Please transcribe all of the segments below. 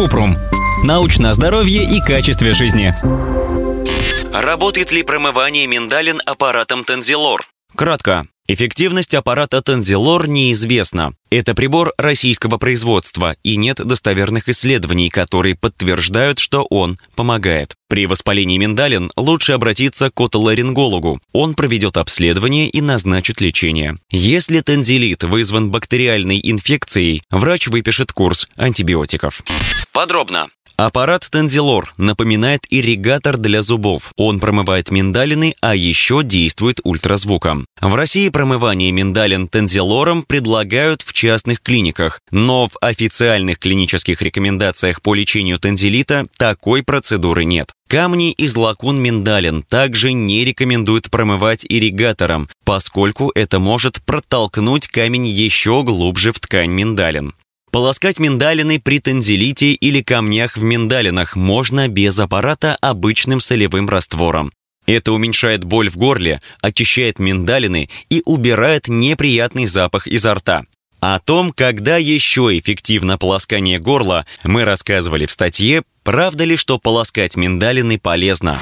Купрум. Научное здоровье и качестве жизни. Работает ли промывание миндалин аппаратом Тензилор? Кратко. Эффективность аппарата Тензилор неизвестна. Это прибор российского производства, и нет достоверных исследований, которые подтверждают, что он помогает. При воспалении миндалин лучше обратиться к отоларингологу. Он проведет обследование и назначит лечение. Если тензилит вызван бактериальной инфекцией, врач выпишет курс антибиотиков. Подробно. Аппарат Тензилор напоминает ирригатор для зубов. Он промывает миндалины, а еще действует ультразвуком. В России промывание миндалин Тензилором предлагают в частных клиниках, но в официальных клинических рекомендациях по лечению тензилита такой процедуры нет. Камни из лакун миндалин также не рекомендуют промывать ирригатором, поскольку это может протолкнуть камень еще глубже в ткань миндалин. Полоскать миндалины при тензилите или камнях в миндалинах можно без аппарата обычным солевым раствором. Это уменьшает боль в горле, очищает миндалины и убирает неприятный запах изо рта. О том, когда еще эффективно полоскание горла, мы рассказывали в статье Правда ли, что полоскать миндалины полезно?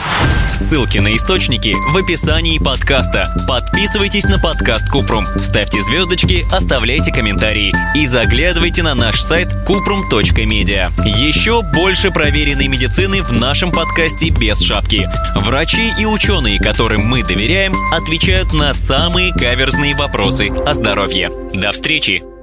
Ссылки на источники в описании подкаста. Подписывайтесь на подкаст Купрум, ставьте звездочки, оставляйте комментарии и заглядывайте на наш сайт kuprum.media. Еще больше проверенной медицины в нашем подкасте без шапки. Врачи и ученые, которым мы доверяем, отвечают на самые каверзные вопросы о здоровье. До встречи!